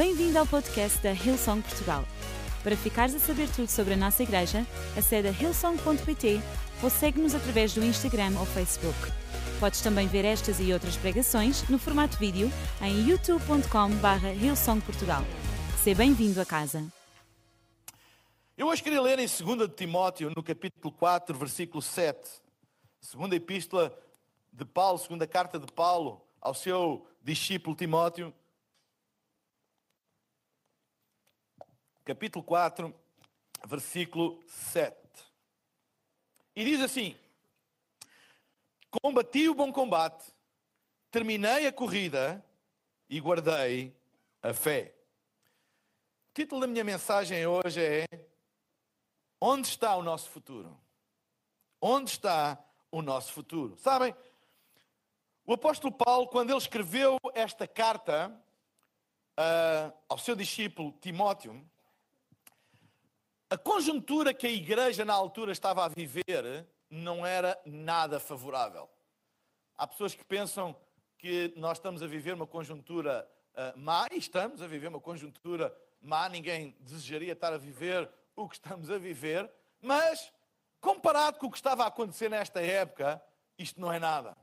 Bem-vindo ao podcast da Hillsong Portugal. Para ficares a saber tudo sobre a nossa igreja, acede a hillsong.pt ou segue-nos através do Instagram ou Facebook. Podes também ver estas e outras pregações no formato vídeo em youtube.com.br hillsongportugal. Seja bem-vindo a casa. Eu hoje queria ler em 2 Timóteo, no capítulo 4, versículo 7. Segunda epístola de Paulo, segunda carta de Paulo ao seu discípulo Timóteo. Capítulo 4, versículo 7. E diz assim: Combati o bom combate, terminei a corrida e guardei a fé. O título da minha mensagem hoje é Onde está o nosso futuro? Onde está o nosso futuro? Sabem, o apóstolo Paulo, quando ele escreveu esta carta uh, ao seu discípulo Timóteo, a conjuntura que a igreja na altura estava a viver não era nada favorável. Há pessoas que pensam que nós estamos a viver uma conjuntura uh, má, e estamos a viver uma conjuntura má, ninguém desejaria estar a viver o que estamos a viver, mas comparado com o que estava a acontecer nesta época, isto não é nada.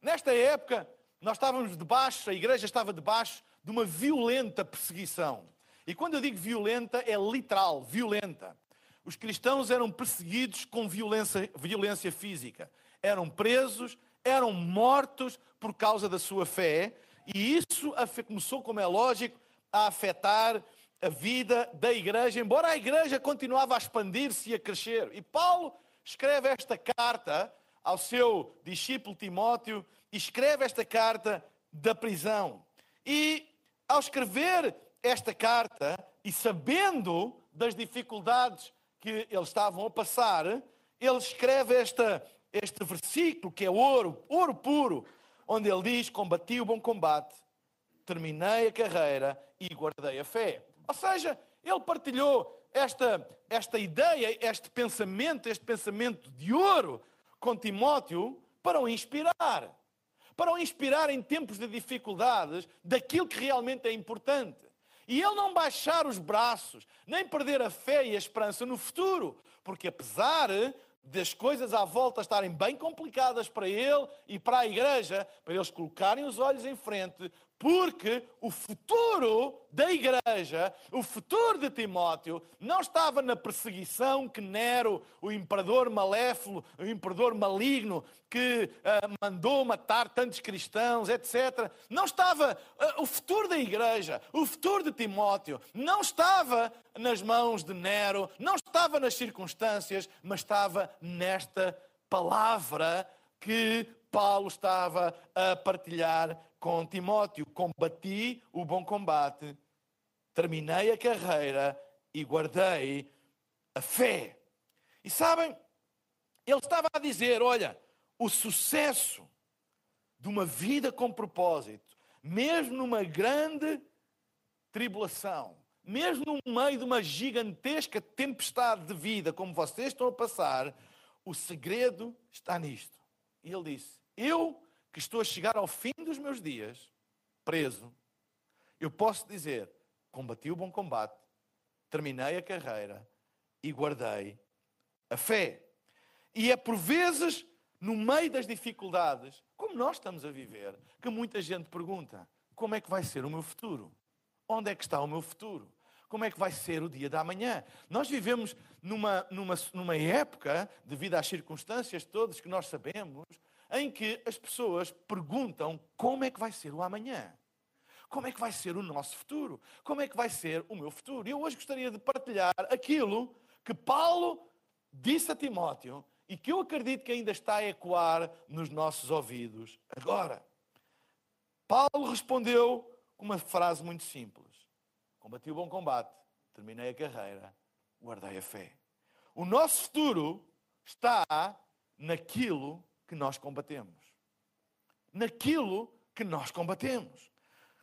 Nesta época, nós estávamos debaixo, a igreja estava debaixo de uma violenta perseguição. E quando eu digo violenta, é literal, violenta. Os cristãos eram perseguidos com violência, violência física. Eram presos, eram mortos por causa da sua fé. E isso começou, como é lógico, a afetar a vida da igreja, embora a igreja continuava a expandir-se e a crescer. E Paulo escreve esta carta ao seu discípulo Timóteo, escreve esta carta da prisão. E ao escrever esta carta, e sabendo das dificuldades que eles estavam a passar, ele escreve esta, este versículo que é ouro, ouro puro, onde ele diz: Combati o bom combate, terminei a carreira e guardei a fé. Ou seja, ele partilhou esta, esta ideia, este pensamento, este pensamento de ouro com Timóteo para o inspirar. Para o inspirar em tempos de dificuldades daquilo que realmente é importante. E ele não baixar os braços, nem perder a fé e a esperança no futuro, porque apesar das coisas à volta estarem bem complicadas para ele e para a igreja, para eles colocarem os olhos em frente, porque o futuro da igreja, o futuro de Timóteo, não estava na perseguição que Nero, o imperador maléfolo, o imperador maligno, que uh, mandou matar tantos cristãos, etc. Não estava. Uh, o futuro da igreja, o futuro de Timóteo, não estava nas mãos de Nero, não estava nas circunstâncias, mas estava nesta palavra que Paulo estava a partilhar com Timóteo: combati o bom combate, terminei a carreira e guardei a fé. E sabem, ele estava a dizer: olha, o sucesso de uma vida com propósito, mesmo numa grande tribulação, mesmo no meio de uma gigantesca tempestade de vida, como vocês estão a passar, o segredo está nisto. E ele disse: Eu que estou a chegar ao fim dos meus dias, preso, eu posso dizer: combati o bom combate, terminei a carreira e guardei a fé. E é por vezes, no meio das dificuldades, como nós estamos a viver, que muita gente pergunta: como é que vai ser o meu futuro? Onde é que está o meu futuro? Como é que vai ser o dia da manhã? Nós vivemos numa, numa, numa época, devido às circunstâncias todas que nós sabemos, em que as pessoas perguntam como é que vai ser o amanhã. Como é que vai ser o nosso futuro? Como é que vai ser o meu futuro? E eu hoje gostaria de partilhar aquilo que Paulo disse a Timóteo e que eu acredito que ainda está a ecoar nos nossos ouvidos agora. Paulo respondeu com uma frase muito simples: Combati o bom combate, terminei a carreira, guardei a fé. O nosso futuro está naquilo que nós combatemos. Naquilo que nós combatemos.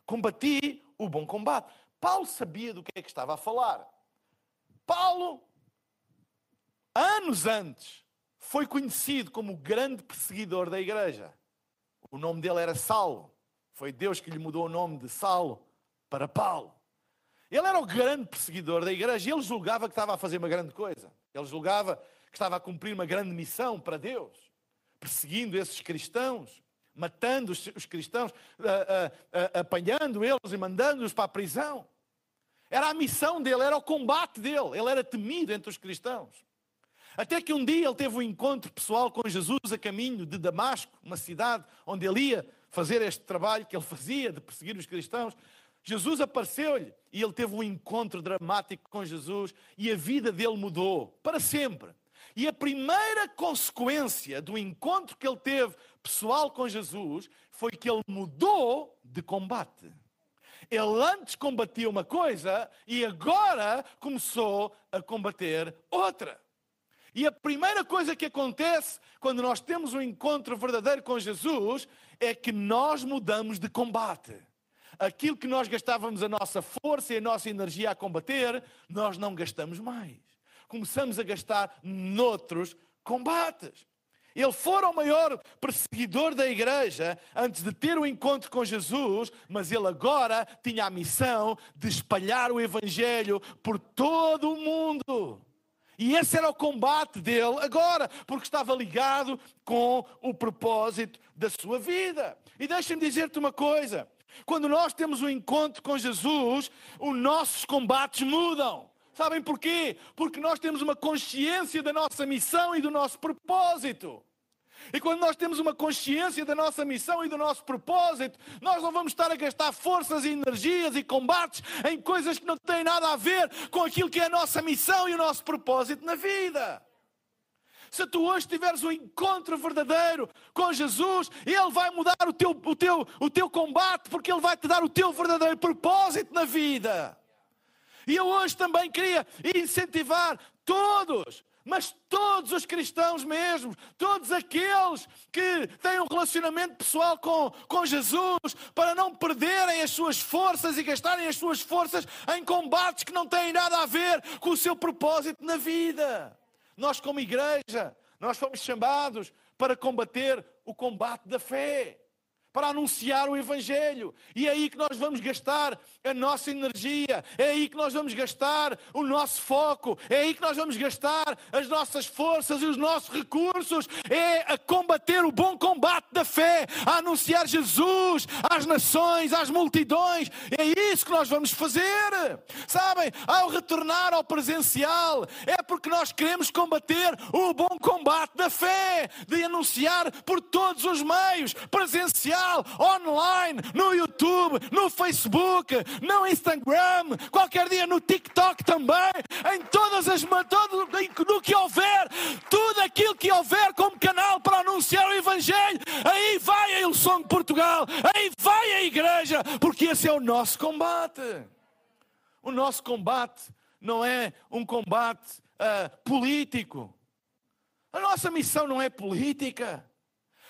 Combati o bom combate. Paulo sabia do que é que estava a falar. Paulo, anos antes, foi conhecido como o grande perseguidor da igreja. O nome dele era Saulo. Foi Deus que lhe mudou o nome de Saulo para Paulo. Ele era o grande perseguidor da igreja e ele julgava que estava a fazer uma grande coisa. Ele julgava que estava a cumprir uma grande missão para Deus, perseguindo esses cristãos, matando os, cristãos, apanhando eles e mandando-os para a prisão. Era a missão dele, era o combate dele. Ele era temido entre os cristãos. Até que um dia ele teve um encontro pessoal com Jesus a caminho de Damasco, uma cidade onde ele ia fazer este trabalho que ele fazia de perseguir os cristãos. Jesus apareceu-lhe e ele teve um encontro dramático com Jesus e a vida dele mudou para sempre. E a primeira consequência do encontro que ele teve pessoal com Jesus foi que ele mudou de combate. Ele antes combatia uma coisa e agora começou a combater outra. E a primeira coisa que acontece quando nós temos um encontro verdadeiro com Jesus é que nós mudamos de combate. Aquilo que nós gastávamos a nossa força e a nossa energia a combater, nós não gastamos mais. Começamos a gastar noutros combates. Ele fora o maior perseguidor da igreja antes de ter o encontro com Jesus, mas ele agora tinha a missão de espalhar o Evangelho por todo o mundo. E esse era o combate dele agora, porque estava ligado com o propósito da sua vida. E deixa-me dizer-te uma coisa: quando nós temos um encontro com Jesus, os nossos combates mudam. Sabem porquê? Porque nós temos uma consciência da nossa missão e do nosso propósito. E quando nós temos uma consciência da nossa missão e do nosso propósito, nós não vamos estar a gastar forças e energias e combates em coisas que não têm nada a ver com aquilo que é a nossa missão e o nosso propósito na vida. Se tu hoje tiveres um encontro verdadeiro com Jesus, Ele vai mudar o teu, o teu, o teu combate, porque Ele vai te dar o teu verdadeiro propósito na vida. E eu hoje também queria incentivar todos mas todos os cristãos mesmo, todos aqueles que têm um relacionamento pessoal com, com Jesus, para não perderem as suas forças e gastarem as suas forças em combates que não têm nada a ver com o seu propósito na vida. Nós, como igreja, nós fomos chamados para combater o combate da fé para anunciar o Evangelho. E é aí que nós vamos gastar a nossa energia, é aí que nós vamos gastar o nosso foco, é aí que nós vamos gastar as nossas forças e os nossos recursos. É a combater o bom combate da fé, a anunciar Jesus às nações, às multidões. É isso que nós vamos fazer. Sabem, ao retornar ao presencial, é porque nós queremos combater o bom combate da fé, de anunciar por todos os meios, presencial online, no YouTube, no Facebook, no Instagram, qualquer dia no TikTok também, em todas as todo, no que houver, tudo aquilo que houver como canal para anunciar o Evangelho, aí vai a Ilson Portugal, aí vai a igreja, porque esse é o nosso combate. O nosso combate não é um combate uh, político. A nossa missão não é política.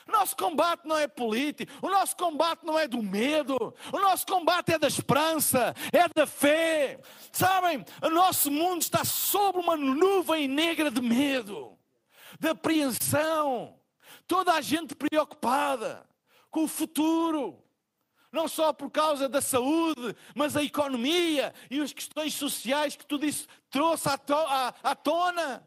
Nosso combate não é político, o nosso combate não é do medo, o nosso combate é da esperança, é da fé. Sabem, o nosso mundo está sob uma nuvem negra de medo, de apreensão. Toda a gente preocupada com o futuro não só por causa da saúde, mas a economia e as questões sociais que tudo isso trouxe à tona.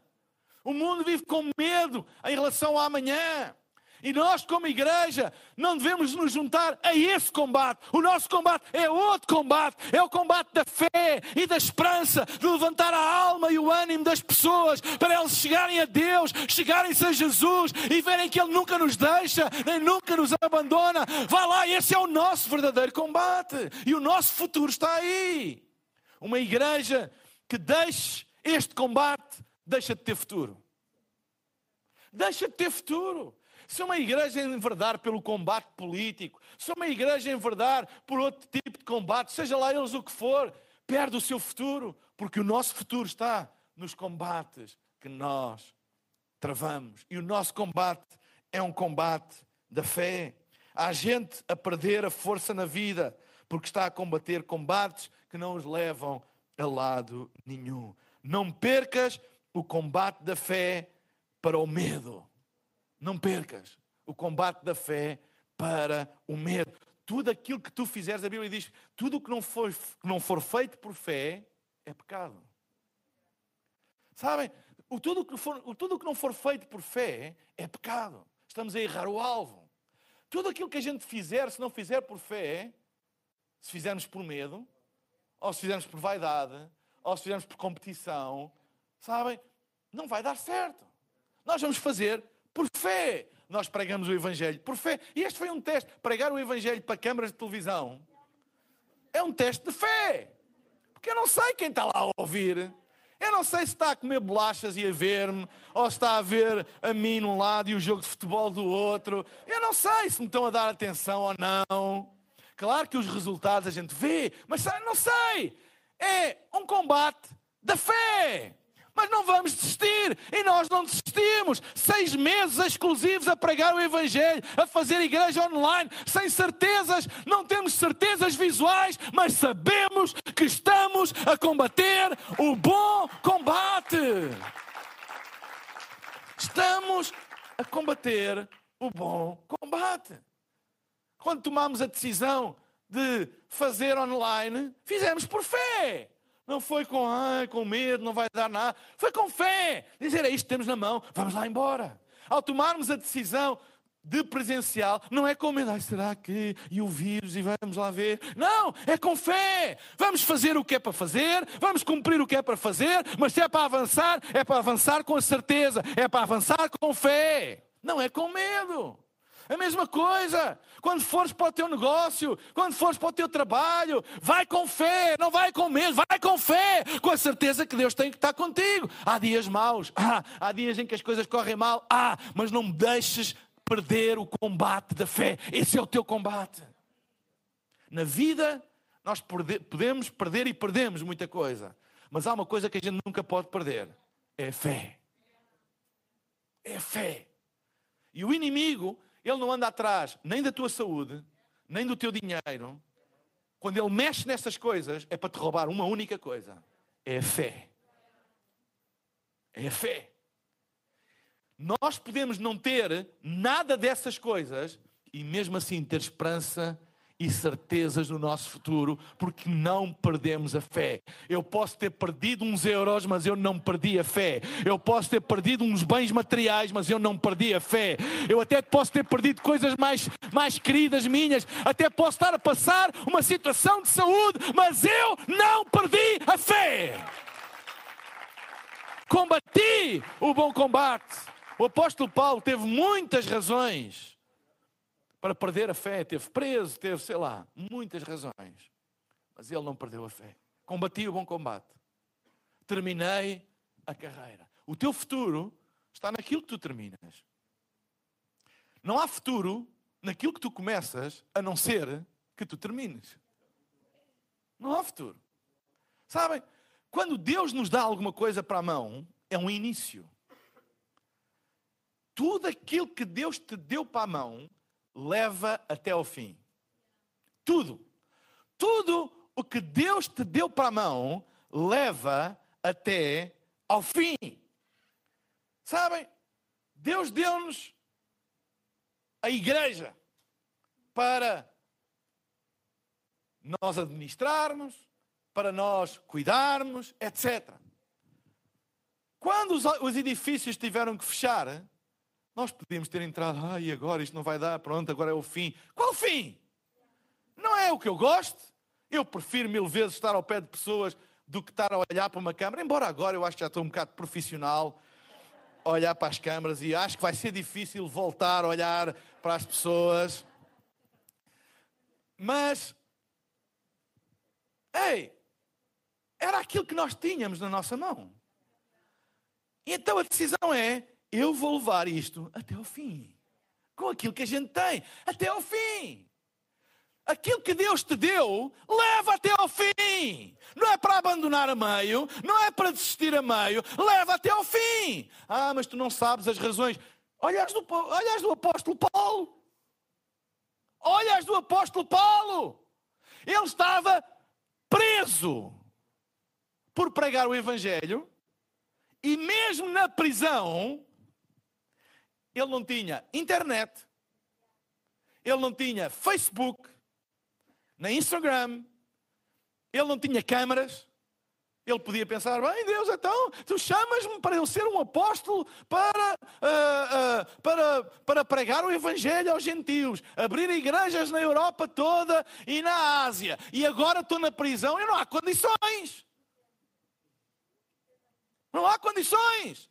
O mundo vive com medo em relação ao amanhã. E nós, como igreja, não devemos nos juntar a esse combate. O nosso combate é outro combate. É o combate da fé e da esperança, de levantar a alma e o ânimo das pessoas para elas chegarem a Deus, chegarem-se a Jesus e verem que Ele nunca nos deixa, nem nunca nos abandona. Vá lá, esse é o nosso verdadeiro combate. E o nosso futuro está aí. Uma igreja que deixe este combate, deixa de ter futuro. Deixa de ter futuro. Se uma igreja enverdar pelo combate político, se uma igreja enverdar por outro tipo de combate, seja lá eles o que for, perde o seu futuro, porque o nosso futuro está nos combates que nós travamos. E o nosso combate é um combate da fé. Há gente a perder a força na vida porque está a combater combates que não os levam a lado nenhum. Não percas o combate da fé para o medo. Não percas o combate da fé para o medo. tudo aquilo que tu fizeres, a Bíblia diz, tudo o que não for, que não for feito por fé é pecado. Sabem? O tudo, que for, o que não for feito por fé é pecado. Estamos a errar o alvo. Tudo aquilo que a gente fizer, se não fizer por fé, se fizermos por medo, ou se fizermos por vaidade, ou se fizermos por competição, sabem? Não vai dar certo. Nós vamos fazer por fé. Nós pregamos o Evangelho por fé. E este foi um teste. Pregar o Evangelho para câmaras de televisão é um teste de fé. Porque eu não sei quem está lá a ouvir. Eu não sei se está a comer bolachas e a ver-me, ou se está a ver a mim num lado e o jogo de futebol do outro. Eu não sei se me estão a dar atenção ou não. Claro que os resultados a gente vê, mas não sei. É um combate da fé mas não vamos desistir. E nós não desistimos. Seis meses exclusivos a pregar o Evangelho, a fazer igreja online, sem certezas, não temos certezas visuais, mas sabemos que estamos a combater o bom combate. Estamos a combater o bom combate. Quando tomamos a decisão de fazer online, fizemos por fé. Não foi com, ai, com medo, não vai dar nada. Foi com fé. Dizer, é isto temos na mão, vamos lá embora. Ao tomarmos a decisão de presencial, não é com medo, ai, será que? E o vírus, e vamos lá ver. Não, é com fé. Vamos fazer o que é para fazer, vamos cumprir o que é para fazer, mas se é para avançar, é para avançar com a certeza, é para avançar com fé. Não é com medo. A mesma coisa. Quando fores para o teu negócio, quando fores para o teu trabalho, vai com fé, não vai com medo, vai com fé, com a certeza que Deus tem que estar contigo. Há dias maus, ah, há dias em que as coisas correm mal, ah, mas não me deixes perder o combate da fé. Esse é o teu combate. Na vida, nós podemos perder e perdemos muita coisa, mas há uma coisa que a gente nunca pode perder: é a fé. É a fé. E o inimigo ele não anda atrás nem da tua saúde, nem do teu dinheiro. Quando ele mexe nessas coisas, é para te roubar uma única coisa: é a fé. É a fé. Nós podemos não ter nada dessas coisas e mesmo assim ter esperança e certezas no nosso futuro, porque não perdemos a fé. Eu posso ter perdido uns euros, mas eu não perdi a fé. Eu posso ter perdido uns bens materiais, mas eu não perdi a fé. Eu até posso ter perdido coisas mais, mais queridas minhas, até posso estar a passar uma situação de saúde, mas eu não perdi a fé. Combati o bom combate. O apóstolo Paulo teve muitas razões para perder a fé. Teve preso, teve, sei lá, muitas razões. Mas ele não perdeu a fé. Combati o bom combate. Terminei a carreira. O teu futuro está naquilo que tu terminas. Não há futuro naquilo que tu começas, a não ser que tu termines. Não há futuro. Sabem? Quando Deus nos dá alguma coisa para a mão, é um início. Tudo aquilo que Deus te deu para a mão leva até ao fim. Tudo. Tudo o que Deus te deu para a mão leva até ao fim. Sabem? Deus deu-nos a igreja para nós administrarmos, para nós cuidarmos, etc. Quando os, os edifícios tiveram que fechar, nós podíamos ter entrado, ai, agora isto não vai dar, pronto, agora é o fim. Qual fim? Não é o que eu gosto. Eu prefiro mil vezes estar ao pé de pessoas do que estar a olhar para uma câmara, embora agora eu acho que já estou um bocado profissional, a olhar para as câmaras e acho que vai ser difícil voltar a olhar para as pessoas. Mas, ei, era aquilo que nós tínhamos na nossa mão. E então a decisão é: eu vou levar isto até ao fim. Com aquilo que a gente tem, até ao fim. Aquilo que Deus te deu, leva até ao fim. Não é para abandonar a meio, não é para desistir a meio, leva até ao fim. Ah, mas tu não sabes as razões. Olhas do, olhas do apóstolo Paulo. Olhas do apóstolo Paulo. Ele estava preso por pregar o Evangelho e mesmo na prisão ele não tinha internet, ele não tinha Facebook, nem Instagram, ele não tinha câmaras. Ele podia pensar, bem Deus, então, tu chamas-me para eu ser um apóstolo para, uh, uh, para, para pregar o Evangelho aos gentios, abrir igrejas na Europa toda e na Ásia, e agora estou na prisão e não há condições. Não há condições.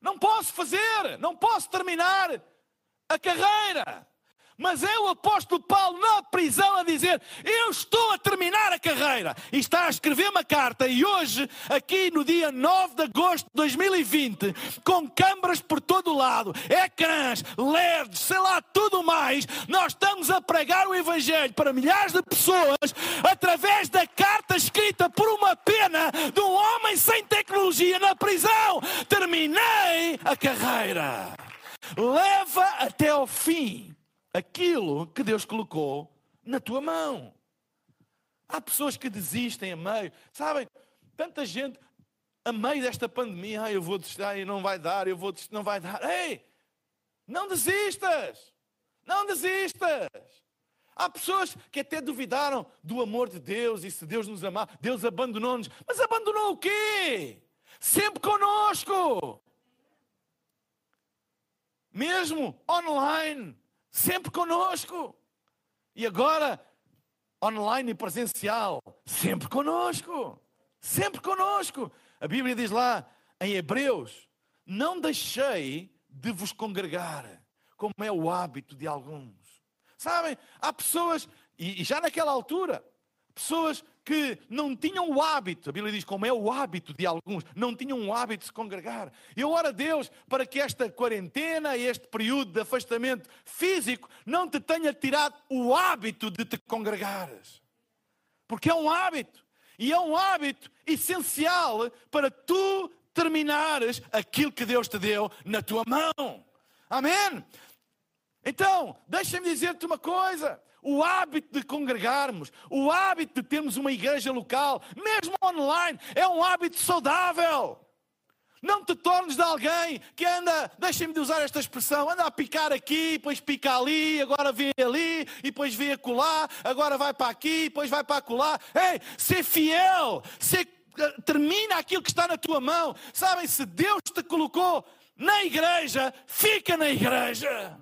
Não posso fazer, não posso terminar a carreira. Mas é o apóstolo Paulo na prisão a dizer: Eu estou a terminar a carreira. E está a escrever uma carta. E hoje, aqui no dia 9 de agosto de 2020, com câmaras por todo o lado, ecrãs, LEDs, sei lá, tudo mais, nós estamos a pregar o Evangelho para milhares de pessoas através da carta escrita por uma pena de um homem sem tecnologia na prisão. Terminei a carreira. Leva até ao fim aquilo que Deus colocou na tua mão. Há pessoas que desistem a meio, sabem? Tanta gente a meio desta pandemia, ah, eu vou desistir, não vai dar, eu vou desistir, não vai dar. Ei, não desistas! Não desistas! Há pessoas que até duvidaram do amor de Deus e se Deus nos amar, Deus abandonou-nos. Mas abandonou o quê? Sempre conosco. Mesmo online, sempre conosco. E agora, online e presencial, sempre conosco. Sempre conosco. A Bíblia diz lá em Hebreus: Não deixei de vos congregar, como é o hábito de alguns. Sabem, há pessoas, e já naquela altura, pessoas que não tinham o hábito, a Bíblia diz como é o hábito de alguns, não tinham o hábito de se congregar. Eu oro a Deus para que esta quarentena, este período de afastamento físico, não te tenha tirado o hábito de te congregares. Porque é um hábito. E é um hábito essencial para tu terminares aquilo que Deus te deu na tua mão. Amém? Então, deixa-me dizer-te uma coisa o hábito de congregarmos, o hábito de termos uma igreja local, mesmo online, é um hábito saudável. Não te tornes de alguém que anda, deixem-me de usar esta expressão, anda a picar aqui, depois pica ali, agora vê ali, e depois vê acolá, agora vai para aqui, depois vai para acolá. Ei, ser fiel, ser, eh, termina aquilo que está na tua mão. Sabem, se Deus te colocou na igreja, fica na igreja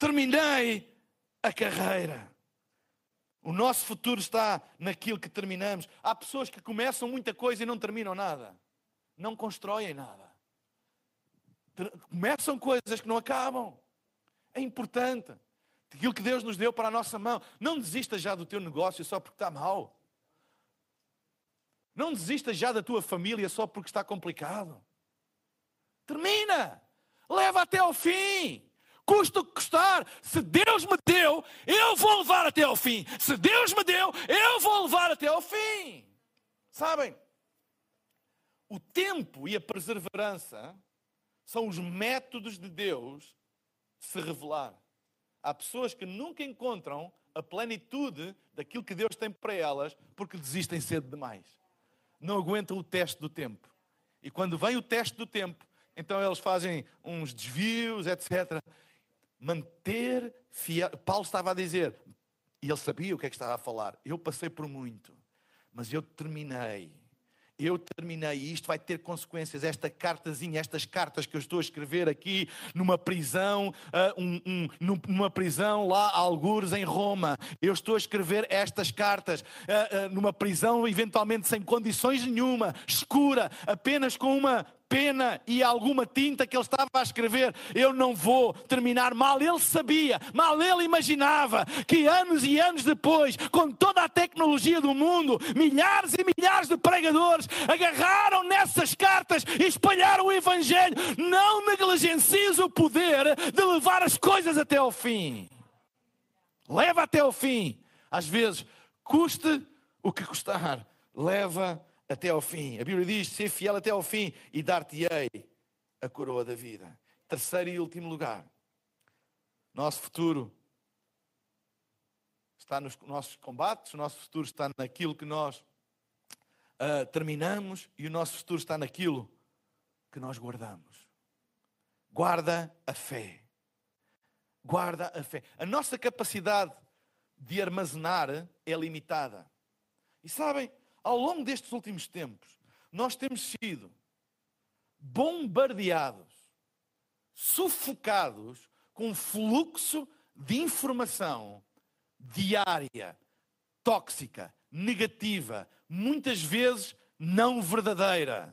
terminei a carreira. O nosso futuro está naquilo que terminamos. Há pessoas que começam muita coisa e não terminam nada. Não constroem nada. Começam coisas que não acabam. É importante. Aquilo que Deus nos deu para a nossa mão. Não desista já do teu negócio só porque está mal. Não desista já da tua família só porque está complicado. Termina. Leva até ao fim custa o que custar. Se Deus me deu, eu vou levar até ao fim. Se Deus me deu, eu vou levar até ao fim. Sabem? O tempo e a perseverança são os métodos de Deus se revelar. Há pessoas que nunca encontram a plenitude daquilo que Deus tem para elas porque desistem cedo demais. Não aguentam o teste do tempo. E quando vem o teste do tempo, então eles fazem uns desvios, etc manter fiel. Paulo estava a dizer, e ele sabia o que é que estava a falar. Eu passei por muito, mas eu terminei. Eu terminei e isto vai ter consequências. Esta cartazinha, estas cartas que eu estou a escrever aqui numa prisão, uh, um, um, numa prisão lá, algures em Roma. Eu estou a escrever estas cartas uh, uh, numa prisão, eventualmente sem condições nenhuma, escura, apenas com uma pena e alguma tinta que ele estava a escrever. Eu não vou terminar mal. Ele sabia, mal ele imaginava que anos e anos depois, com toda a tecnologia do mundo, milhares e milhares de pregadores agarraram nessas cartas e espalharam o Evangelho. Não negligencies o poder de levar as coisas até ao fim. Leva até ao fim. Às vezes, custe o que custar, leva até ao fim. A Bíblia diz: ser fiel até ao fim e dar-te-ei a coroa da vida. Terceiro e último lugar, nosso futuro está nos nossos combates, o nosso futuro está naquilo que nós uh, terminamos e o nosso futuro está naquilo que nós guardamos. Guarda a fé. Guarda a fé. A nossa capacidade de armazenar é limitada. E sabem, ao longo destes últimos tempos, nós temos sido bombardeados, sufocados com um fluxo de informação diária, tóxica, negativa, muitas vezes não verdadeira.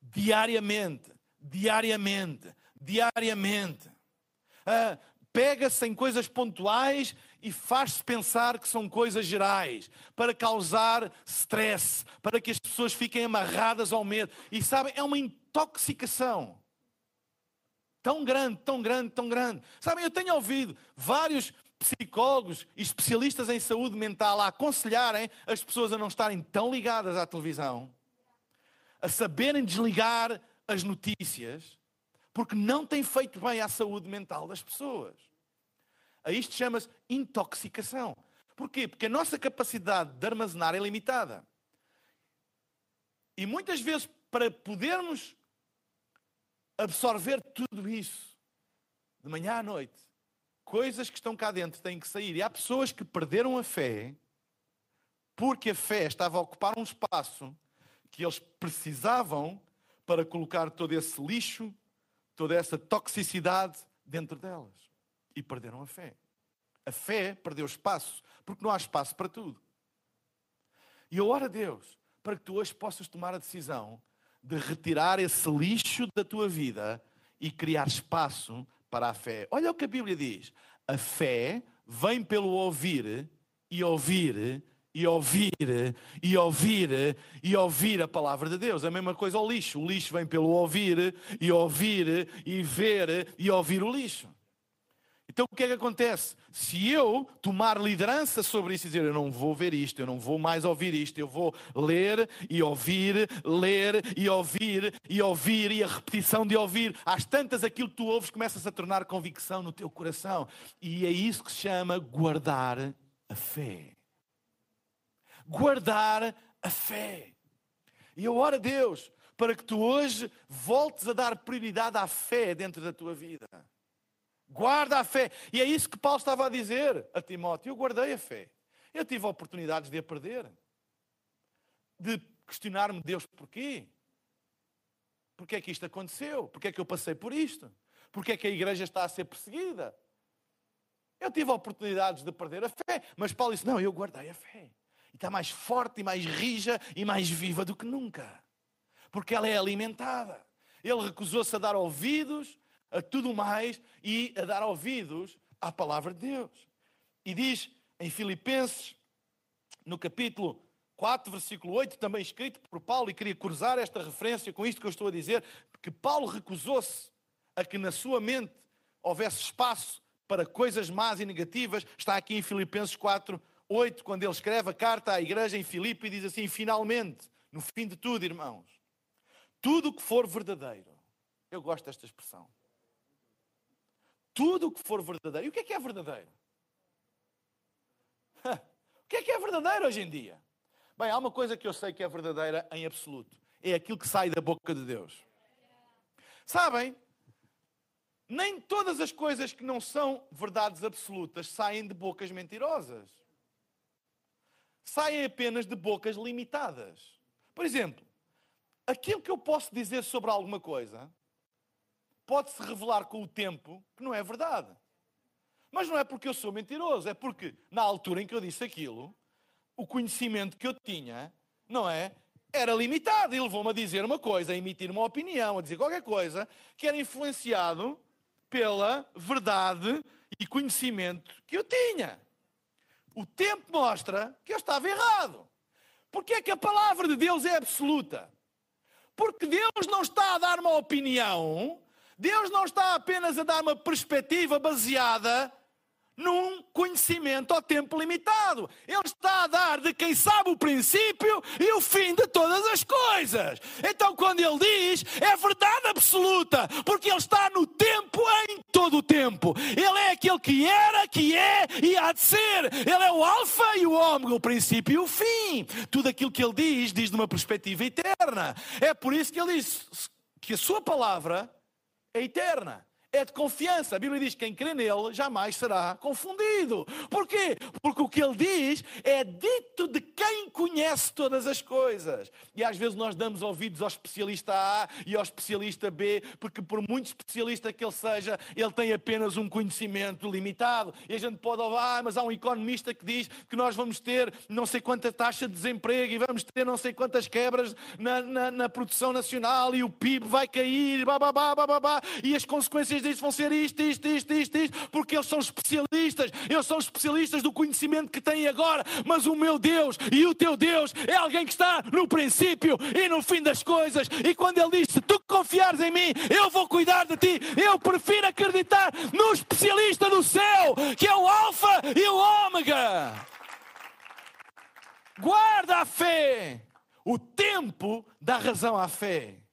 Diariamente, diariamente, diariamente. Ah, Pega-se em coisas pontuais e faz-se pensar que são coisas gerais, para causar stress, para que as pessoas fiquem amarradas ao medo. E sabem, é uma intoxicação tão grande, tão grande, tão grande. Sabem, eu tenho ouvido vários psicólogos e especialistas em saúde mental a aconselharem as pessoas a não estarem tão ligadas à televisão, a saberem desligar as notícias, porque não tem feito bem à saúde mental das pessoas. A isto chama-se intoxicação. Porquê? Porque a nossa capacidade de armazenar é limitada. E muitas vezes, para podermos absorver tudo isso, de manhã à noite, coisas que estão cá dentro têm que sair. E há pessoas que perderam a fé porque a fé estava a ocupar um espaço que eles precisavam para colocar todo esse lixo, toda essa toxicidade dentro delas. E perderam a fé. A fé perdeu espaço, porque não há espaço para tudo. E eu oro a Deus para que tu hoje possas tomar a decisão de retirar esse lixo da tua vida e criar espaço para a fé. Olha o que a Bíblia diz: a fé vem pelo ouvir e ouvir e ouvir e ouvir e ouvir a palavra de Deus. A mesma coisa ao lixo. O lixo vem pelo ouvir e ouvir e ver e ouvir o lixo. Então o que é que acontece? Se eu tomar liderança sobre isso e dizer eu não vou ver isto, eu não vou mais ouvir isto, eu vou ler e ouvir, ler e ouvir e ouvir e a repetição de ouvir, às tantas aquilo que tu ouves começa-se a tornar convicção no teu coração. E é isso que se chama guardar a fé. Guardar a fé. E eu oro a Deus para que tu hoje voltes a dar prioridade à fé dentro da tua vida. Guarda a fé. E é isso que Paulo estava a dizer a Timóteo. Eu guardei a fé. Eu tive oportunidades de a perder. De questionar-me, Deus, porquê? Porquê é que isto aconteceu? Porquê é que eu passei por isto? Porquê é que a igreja está a ser perseguida? Eu tive oportunidades de perder a fé, mas Paulo disse: Não, eu guardei a fé. E está mais forte e mais rija e mais viva do que nunca. Porque ela é alimentada. Ele recusou-se a dar ouvidos a tudo mais e a dar ouvidos à palavra de Deus. E diz em Filipenses, no capítulo 4, versículo 8, também escrito por Paulo, e queria cruzar esta referência com isto que eu estou a dizer, que Paulo recusou-se a que na sua mente houvesse espaço para coisas más e negativas, está aqui em Filipenses 4, 8, quando ele escreve a carta à igreja em Filipe e diz assim: finalmente, no fim de tudo, irmãos, tudo o que for verdadeiro, eu gosto desta expressão, tudo o que for verdadeiro. E o que é que é verdadeiro? O que é que é verdadeiro hoje em dia? Bem, há uma coisa que eu sei que é verdadeira em absoluto: é aquilo que sai da boca de Deus. Sabem? Nem todas as coisas que não são verdades absolutas saem de bocas mentirosas. Saem apenas de bocas limitadas. Por exemplo, aquilo que eu posso dizer sobre alguma coisa pode-se revelar com o tempo que não é verdade. Mas não é porque eu sou mentiroso, é porque na altura em que eu disse aquilo, o conhecimento que eu tinha, não é? Era limitado e levou-me a dizer uma coisa, a emitir uma opinião, a dizer qualquer coisa que era influenciado pela verdade e conhecimento que eu tinha. O tempo mostra que eu estava errado. Porque é que a palavra de Deus é absoluta? Porque Deus não está a dar uma opinião Deus não está apenas a dar uma perspectiva baseada num conhecimento ao tempo limitado. Ele está a dar de quem sabe o princípio e o fim de todas as coisas. Então, quando ele diz, é verdade absoluta, porque ele está no tempo em todo o tempo. Ele é aquele que era, que é e há de ser. Ele é o Alfa e o Ômega, o princípio e o fim. Tudo aquilo que ele diz, diz de uma perspectiva eterna. É por isso que ele diz que a sua palavra é eterna, é de confiança. A Bíblia diz que quem crê nele jamais será confundido. Porquê? Porque o que ele diz é dito de quem conhece todas as coisas. E às vezes nós damos ouvidos ao especialista A e ao especialista B, porque por muito especialista que ele seja, ele tem apenas um conhecimento limitado. E a gente pode, ah, mas há um economista que diz que nós vamos ter não sei quanta taxa de desemprego e vamos ter não sei quantas quebras na, na, na produção nacional e o PIB vai cair, babá, babá, e as consequências disso vão ser isto, isto, isto, isto, isto, porque eles são especialistas, eles são especialistas do conhecimento que têm agora, mas o meu Deus e o teu Deus é alguém que está no princípio e no fim das coisas, e quando Ele diz: Se tu confiares em mim, eu vou cuidar de ti, eu prefiro acreditar no especialista do céu, que é o Alfa e o Ômega. Guarda a fé. O tempo dá razão à fé.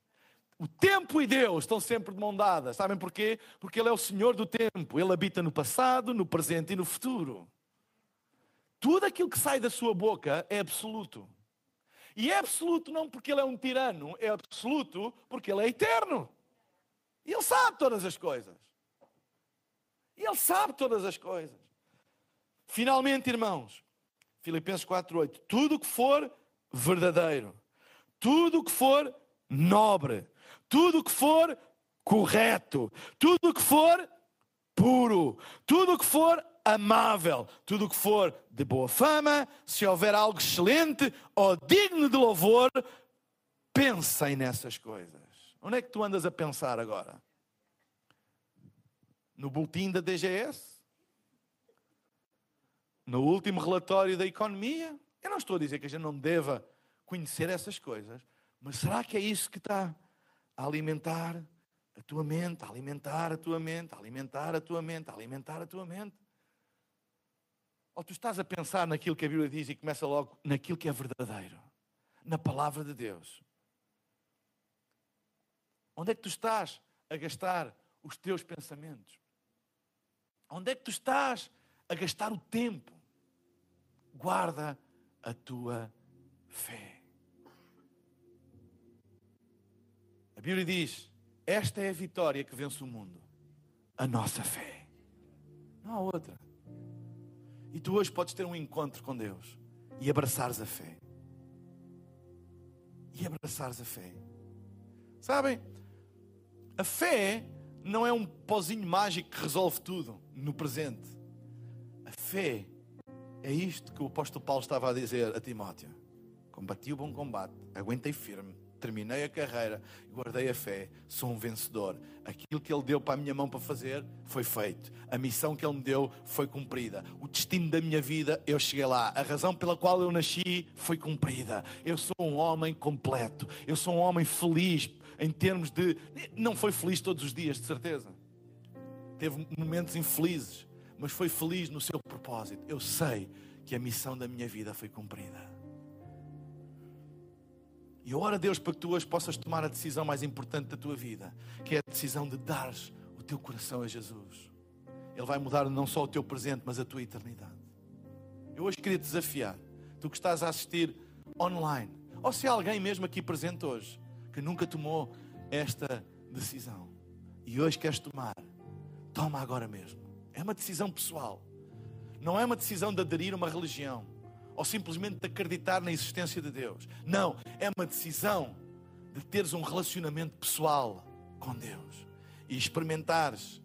O tempo e Deus estão sempre de mão dada. Sabem porquê? Porque Ele é o Senhor do tempo. Ele habita no passado, no presente e no futuro. Tudo aquilo que sai da sua boca é absoluto. E é absoluto não porque Ele é um tirano, é absoluto porque Ele é eterno. E Ele sabe todas as coisas. E Ele sabe todas as coisas. Finalmente, irmãos, Filipenses 4:8, tudo que for verdadeiro, tudo que for nobre, tudo que for correto, tudo que for puro, tudo que for amável, tudo que for de boa fama, se houver algo excelente ou digno de louvor, pensem nessas coisas. Onde é que tu andas a pensar agora? No boletim da DGS? No último relatório da economia? Eu não estou a dizer que a gente não deva conhecer essas coisas, mas será que é isso que está a alimentar a tua mente, a alimentar a tua mente, a alimentar a tua mente, a alimentar a tua mente? Ou tu estás a pensar naquilo que a Bíblia diz e começa logo naquilo que é verdadeiro, na palavra de Deus? Onde é que tu estás a gastar os teus pensamentos? Onde é que tu estás a gastar o tempo? Guarda a tua fé. A Bíblia diz: esta é a vitória que vence o mundo, a nossa fé. Não há outra. E tu hoje podes ter um encontro com Deus e abraçares a fé. E abraçares a fé. Sabem? A fé não é um pozinho mágico que resolve tudo no presente. A fé é isto que o apóstolo Paulo estava a dizer a Timóteo. Combati o bom combate, aguentei firme, terminei a carreira, guardei a fé, sou um vencedor. Aquilo que Ele deu para a minha mão para fazer foi feito. A missão que Ele me deu foi cumprida. O destino da minha vida, eu cheguei lá. A razão pela qual eu nasci foi cumprida. Eu sou um homem completo. Eu sou um homem feliz em termos de. Não foi feliz todos os dias, de certeza. Teve momentos infelizes, mas foi feliz no seu propósito. Eu sei que a missão da minha vida foi cumprida. E ora a Deus para que tu hoje possas tomar a decisão mais importante da tua vida, que é a decisão de dares o teu coração a Jesus. Ele vai mudar não só o teu presente, mas a tua eternidade. Eu hoje queria te desafiar, tu que estás a assistir online, ou se há alguém mesmo aqui presente hoje que nunca tomou esta decisão e hoje queres tomar, toma agora mesmo. É uma decisão pessoal, não é uma decisão de aderir a uma religião ou simplesmente de acreditar na existência de Deus. Não, é uma decisão de teres um relacionamento pessoal com Deus e experimentares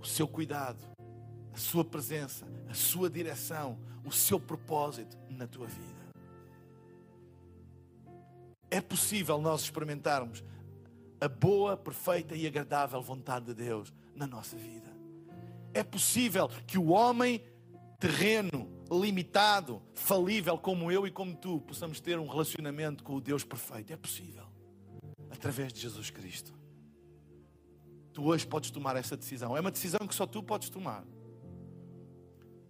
o seu cuidado, a sua presença, a sua direção, o seu propósito na tua vida. É possível nós experimentarmos a boa, perfeita e agradável vontade de Deus na nossa vida. É possível que o homem terreno, limitado, falível como eu e como tu, possamos ter um relacionamento com o Deus perfeito. É possível. Através de Jesus Cristo. Tu hoje podes tomar essa decisão. É uma decisão que só tu podes tomar.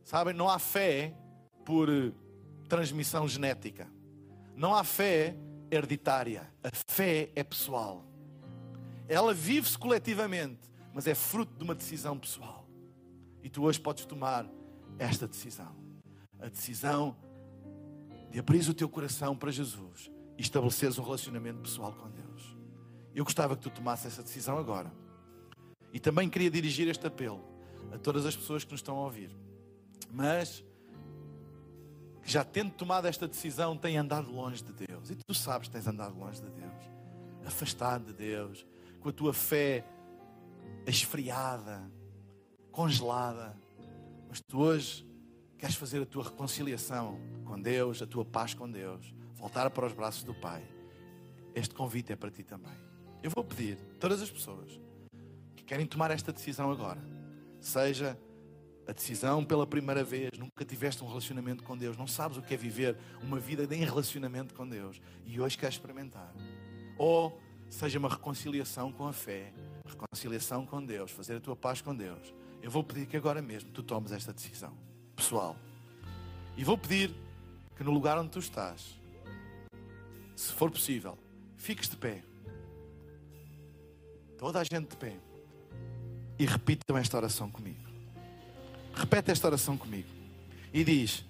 Sabem, não há fé por transmissão genética. Não há fé hereditária. A fé é pessoal. Ela vive-se coletivamente, mas é fruto de uma decisão pessoal. E tu hoje podes tomar esta decisão. A decisão de abrir o teu coração para Jesus e estabeleceres um relacionamento pessoal com Deus. Eu gostava que tu tomasses essa decisão agora. E também queria dirigir este apelo a todas as pessoas que nos estão a ouvir. Mas que já tendo tomado esta decisão, têm andado longe de Deus. E tu sabes que tens andado longe de Deus, afastado de Deus, com a tua fé esfriada, congelada. Mas tu hoje queres fazer a tua reconciliação com Deus, a tua paz com Deus, voltar para os braços do Pai. Este convite é para ti também. Eu vou pedir a todas as pessoas que querem tomar esta decisão agora, seja a decisão pela primeira vez, nunca tiveste um relacionamento com Deus, não sabes o que é viver uma vida em relacionamento com Deus e hoje queres experimentar. Ou seja uma reconciliação com a fé, reconciliação com Deus, fazer a tua paz com Deus. Eu vou pedir que agora mesmo tu tomes esta decisão pessoal. E vou pedir que no lugar onde tu estás, se for possível, fiques de pé. Toda a gente de pé. E repitam esta oração comigo. Repete esta oração comigo. E diz: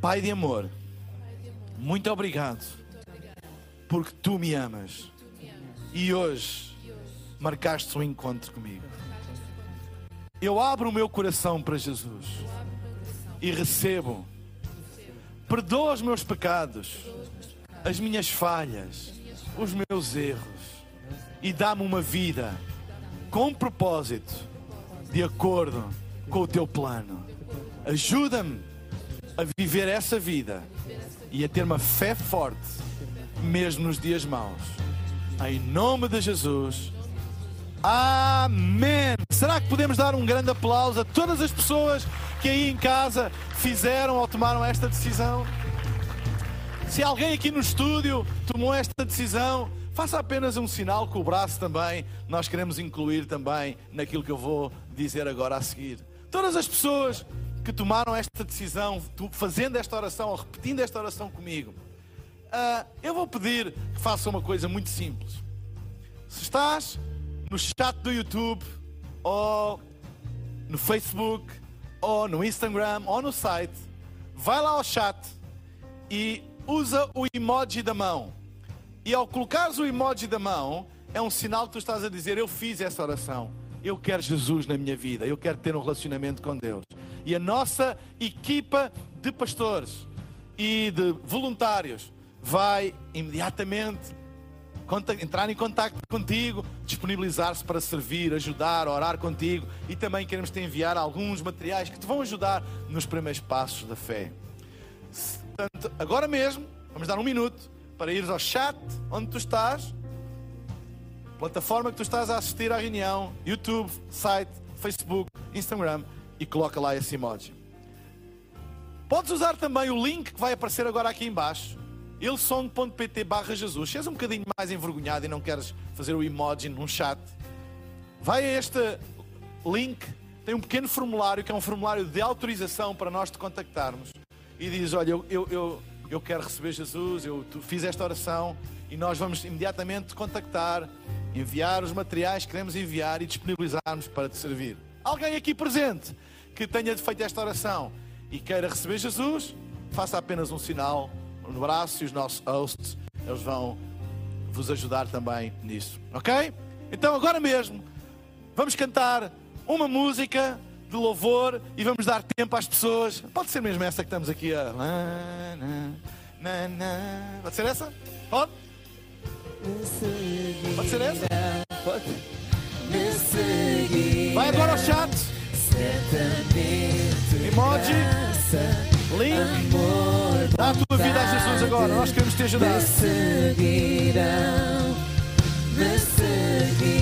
Pai de amor, muito obrigado, porque tu me amas. E hoje marcaste um encontro comigo. Eu abro o meu coração para Jesus e recebo. Perdoa os meus pecados, as minhas falhas, os meus erros e dá-me uma vida com propósito, de acordo com o teu plano. Ajuda-me a viver essa vida e a ter uma fé forte, mesmo nos dias maus. Em nome de Jesus. Amém. Será que podemos dar um grande aplauso a todas as pessoas que aí em casa fizeram ou tomaram esta decisão? Se alguém aqui no estúdio tomou esta decisão, faça apenas um sinal com o braço também. Nós queremos incluir também naquilo que eu vou dizer agora a seguir. Todas as pessoas que tomaram esta decisão, fazendo esta oração ou repetindo esta oração comigo, uh, eu vou pedir que faça uma coisa muito simples. Se estás no chat do YouTube, ou no Facebook, ou no Instagram, ou no site, vai lá ao chat e usa o emoji da mão. E ao colocares o emoji da mão, é um sinal que tu estás a dizer: Eu fiz essa oração. Eu quero Jesus na minha vida. Eu quero ter um relacionamento com Deus. E a nossa equipa de pastores e de voluntários vai imediatamente entrar em contato contigo, disponibilizar-se para servir, ajudar, orar contigo e também queremos te enviar alguns materiais que te vão ajudar nos primeiros passos da fé. Portanto, agora mesmo, vamos dar um minuto para ires ao chat onde tu estás, plataforma que tu estás a assistir à reunião, YouTube, site, Facebook, Instagram e coloca lá esse emoji. Podes usar também o link que vai aparecer agora aqui embaixo ilsong.pt barra Jesus. Se és um bocadinho mais envergonhado e não queres fazer o emoji num chat, vai a este link, tem um pequeno formulário que é um formulário de autorização para nós te contactarmos e diz, olha, eu, eu, eu, eu quero receber Jesus, eu fiz esta oração e nós vamos imediatamente te contactar, enviar os materiais que queremos enviar e disponibilizarmos para te servir. Alguém aqui presente que tenha feito esta oração e queira receber Jesus, faça apenas um sinal no braço e os nossos hosts, eles vão vos ajudar também nisso, ok? Então agora mesmo vamos cantar uma música de louvor e vamos dar tempo às pessoas. Pode ser mesmo essa que estamos aqui a. Pode ser essa? Pode? Pode ser essa? Pode. Vai agora ao chat. Emoji. Link. Dá a tua vida a Jesus agora. Nós queremos te ajudar. Me seguirão, me seguirão,